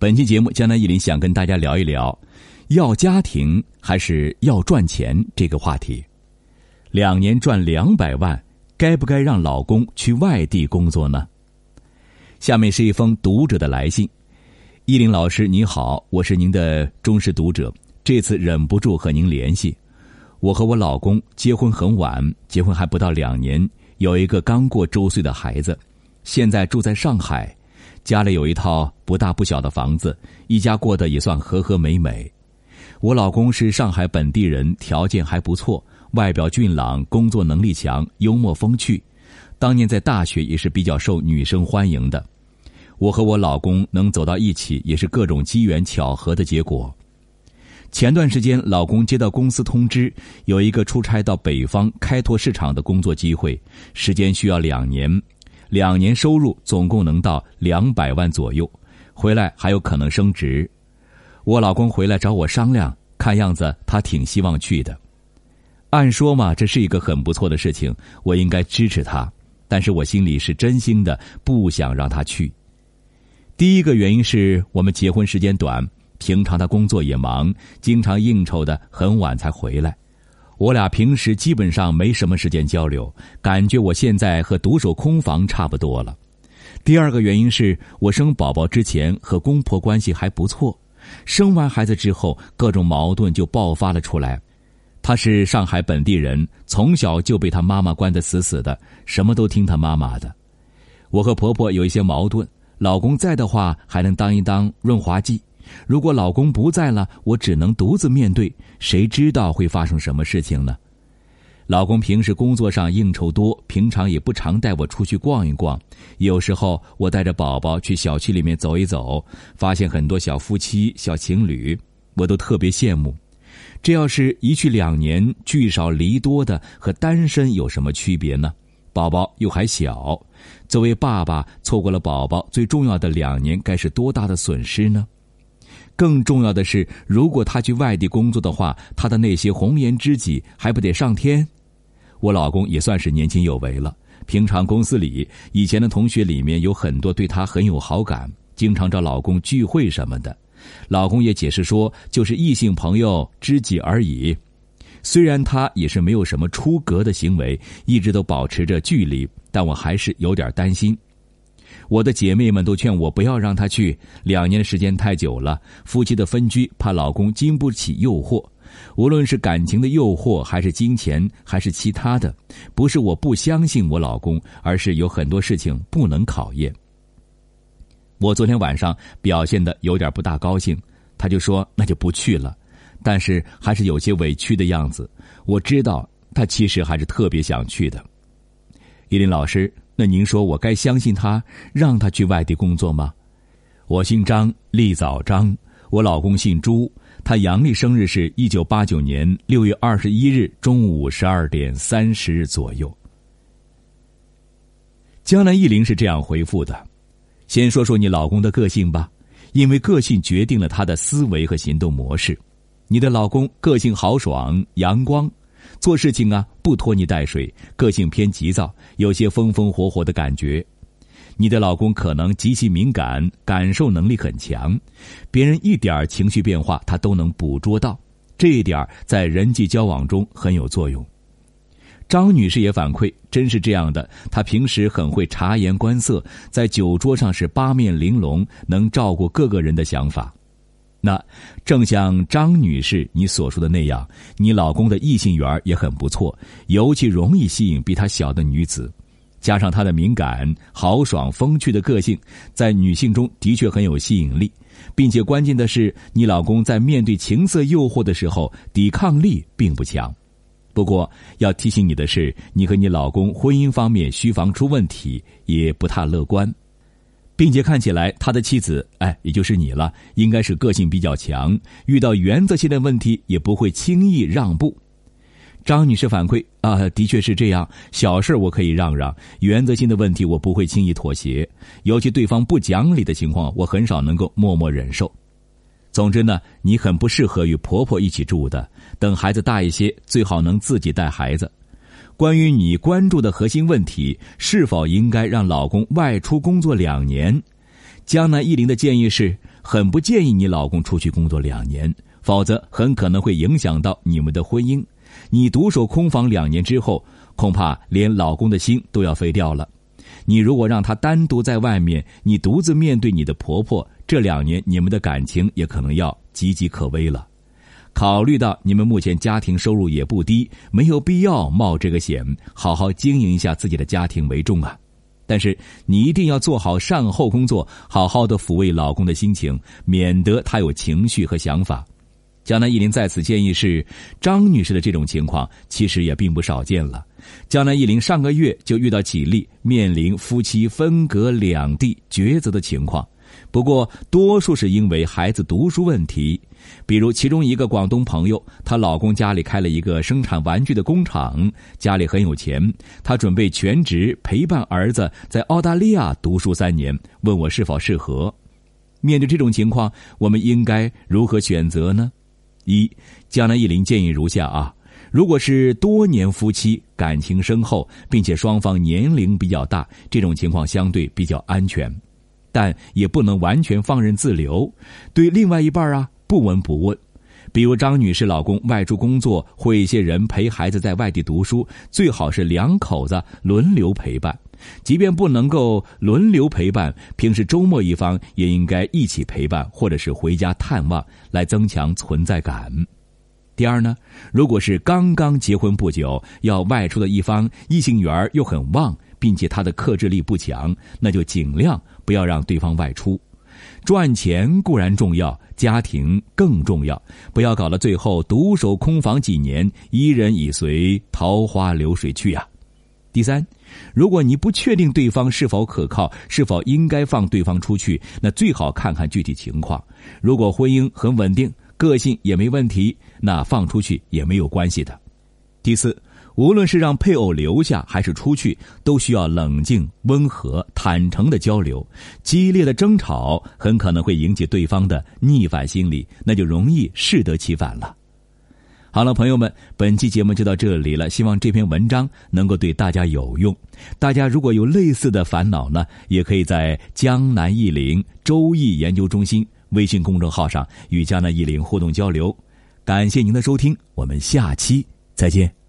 本期节目，江南一林想跟大家聊一聊，要家庭还是要赚钱这个话题。两年赚两百万，该不该让老公去外地工作呢？下面是一封读者的来信。依林老师你好，我是您的忠实读者，这次忍不住和您联系。我和我老公结婚很晚，结婚还不到两年，有一个刚过周岁的孩子，现在住在上海。家里有一套不大不小的房子，一家过得也算和和美美。我老公是上海本地人，条件还不错，外表俊朗，工作能力强，幽默风趣。当年在大学也是比较受女生欢迎的。我和我老公能走到一起，也是各种机缘巧合的结果。前段时间，老公接到公司通知，有一个出差到北方开拓市场的工作机会，时间需要两年。两年收入总共能到两百万左右，回来还有可能升职。我老公回来找我商量，看样子他挺希望去的。按说嘛，这是一个很不错的事情，我应该支持他。但是我心里是真心的不想让他去。第一个原因是我们结婚时间短，平常他工作也忙，经常应酬的很晚才回来。我俩平时基本上没什么时间交流，感觉我现在和独守空房差不多了。第二个原因是我生宝宝之前和公婆关系还不错，生完孩子之后各种矛盾就爆发了出来。他是上海本地人，从小就被他妈妈关得死死的，什么都听他妈妈的。我和婆婆有一些矛盾，老公在的话还能当一当润滑剂。如果老公不在了，我只能独自面对，谁知道会发生什么事情呢？老公平时工作上应酬多，平常也不常带我出去逛一逛。有时候我带着宝宝去小区里面走一走，发现很多小夫妻、小情侣，我都特别羡慕。这要是一去两年，聚少离多的，和单身有什么区别呢？宝宝又还小，作为爸爸，错过了宝宝最重要的两年，该是多大的损失呢？更重要的是，如果他去外地工作的话，他的那些红颜知己还不得上天？我老公也算是年轻有为了，平常公司里以前的同学里面有很多对他很有好感，经常找老公聚会什么的。老公也解释说，就是异性朋友、知己而已。虽然他也是没有什么出格的行为，一直都保持着距离，但我还是有点担心。我的姐妹们都劝我不要让他去，两年的时间太久了，夫妻的分居，怕老公经不起诱惑。无论是感情的诱惑，还是金钱，还是其他的，不是我不相信我老公，而是有很多事情不能考验。我昨天晚上表现的有点不大高兴，他就说那就不去了，但是还是有些委屈的样子。我知道他其实还是特别想去的。依林老师。那您说我该相信他，让他去外地工作吗？我姓张，立早张。我老公姓朱，他阳历生日是一九八九年六月二十一日中午十二点三十左右。江南一林是这样回复的：先说说你老公的个性吧，因为个性决定了他的思维和行动模式。你的老公个性豪爽、阳光。做事情啊，不拖泥带水，个性偏急躁，有些风风火火的感觉。你的老公可能极其敏感，感受能力很强，别人一点情绪变化他都能捕捉到，这一点在人际交往中很有作用。张女士也反馈，真是这样的，她平时很会察言观色，在酒桌上是八面玲珑，能照顾各个人的想法。那正像张女士你所说的那样，你老公的异性缘也很不错，尤其容易吸引比他小的女子，加上他的敏感、豪爽、风趣的个性，在女性中的确很有吸引力，并且关键的是，你老公在面对情色诱惑的时候，抵抗力并不强。不过要提醒你的是，你和你老公婚姻方面需防出问题，也不太乐观。并且看起来，他的妻子，哎，也就是你了，应该是个性比较强，遇到原则性的问题也不会轻易让步。张女士反馈啊，的确是这样，小事我可以让让，原则性的问题我不会轻易妥协，尤其对方不讲理的情况，我很少能够默默忍受。总之呢，你很不适合与婆婆一起住的，等孩子大一些，最好能自己带孩子。关于你关注的核心问题，是否应该让老公外出工作两年？江南一林的建议是，很不建议你老公出去工作两年，否则很可能会影响到你们的婚姻。你独守空房两年之后，恐怕连老公的心都要废掉了。你如果让他单独在外面，你独自面对你的婆婆，这两年你们的感情也可能要岌岌可危了。考虑到你们目前家庭收入也不低，没有必要冒这个险，好好经营一下自己的家庭为重啊。但是你一定要做好善后工作，好好的抚慰老公的心情，免得他有情绪和想法。江南一林在此建议是，张女士的这种情况其实也并不少见了。江南一林上个月就遇到几例面临夫妻分隔两地抉择的情况，不过多数是因为孩子读书问题。比如其中一个广东朋友，她老公家里开了一个生产玩具的工厂，家里很有钱，她准备全职陪伴儿子在澳大利亚读书三年，问我是否适合。面对这种情况，我们应该如何选择呢？一江南一林建议如下啊，如果是多年夫妻感情深厚，并且双方年龄比较大，这种情况相对比较安全，但也不能完全放任自流，对另外一半啊不闻不问。比如张女士老公外出工作，或一些人陪孩子在外地读书，最好是两口子轮流陪伴。即便不能够轮流陪伴，平时周末一方也应该一起陪伴，或者是回家探望，来增强存在感。第二呢，如果是刚刚结婚不久要外出的一方，异性缘又很旺，并且他的克制力不强，那就尽量不要让对方外出。赚钱固然重要，家庭更重要，不要搞到最后独守空房几年，一人已随桃花流水去啊。第三，如果你不确定对方是否可靠，是否应该放对方出去，那最好看看具体情况。如果婚姻很稳定，个性也没问题，那放出去也没有关系的。第四，无论是让配偶留下还是出去，都需要冷静、温和、坦诚的交流。激烈的争吵很可能会引起对方的逆反心理，那就容易适得其反了。好了，朋友们，本期节目就到这里了。希望这篇文章能够对大家有用。大家如果有类似的烦恼呢，也可以在江南易林周易研究中心微信公众号上与江南易林互动交流。感谢您的收听，我们下期再见。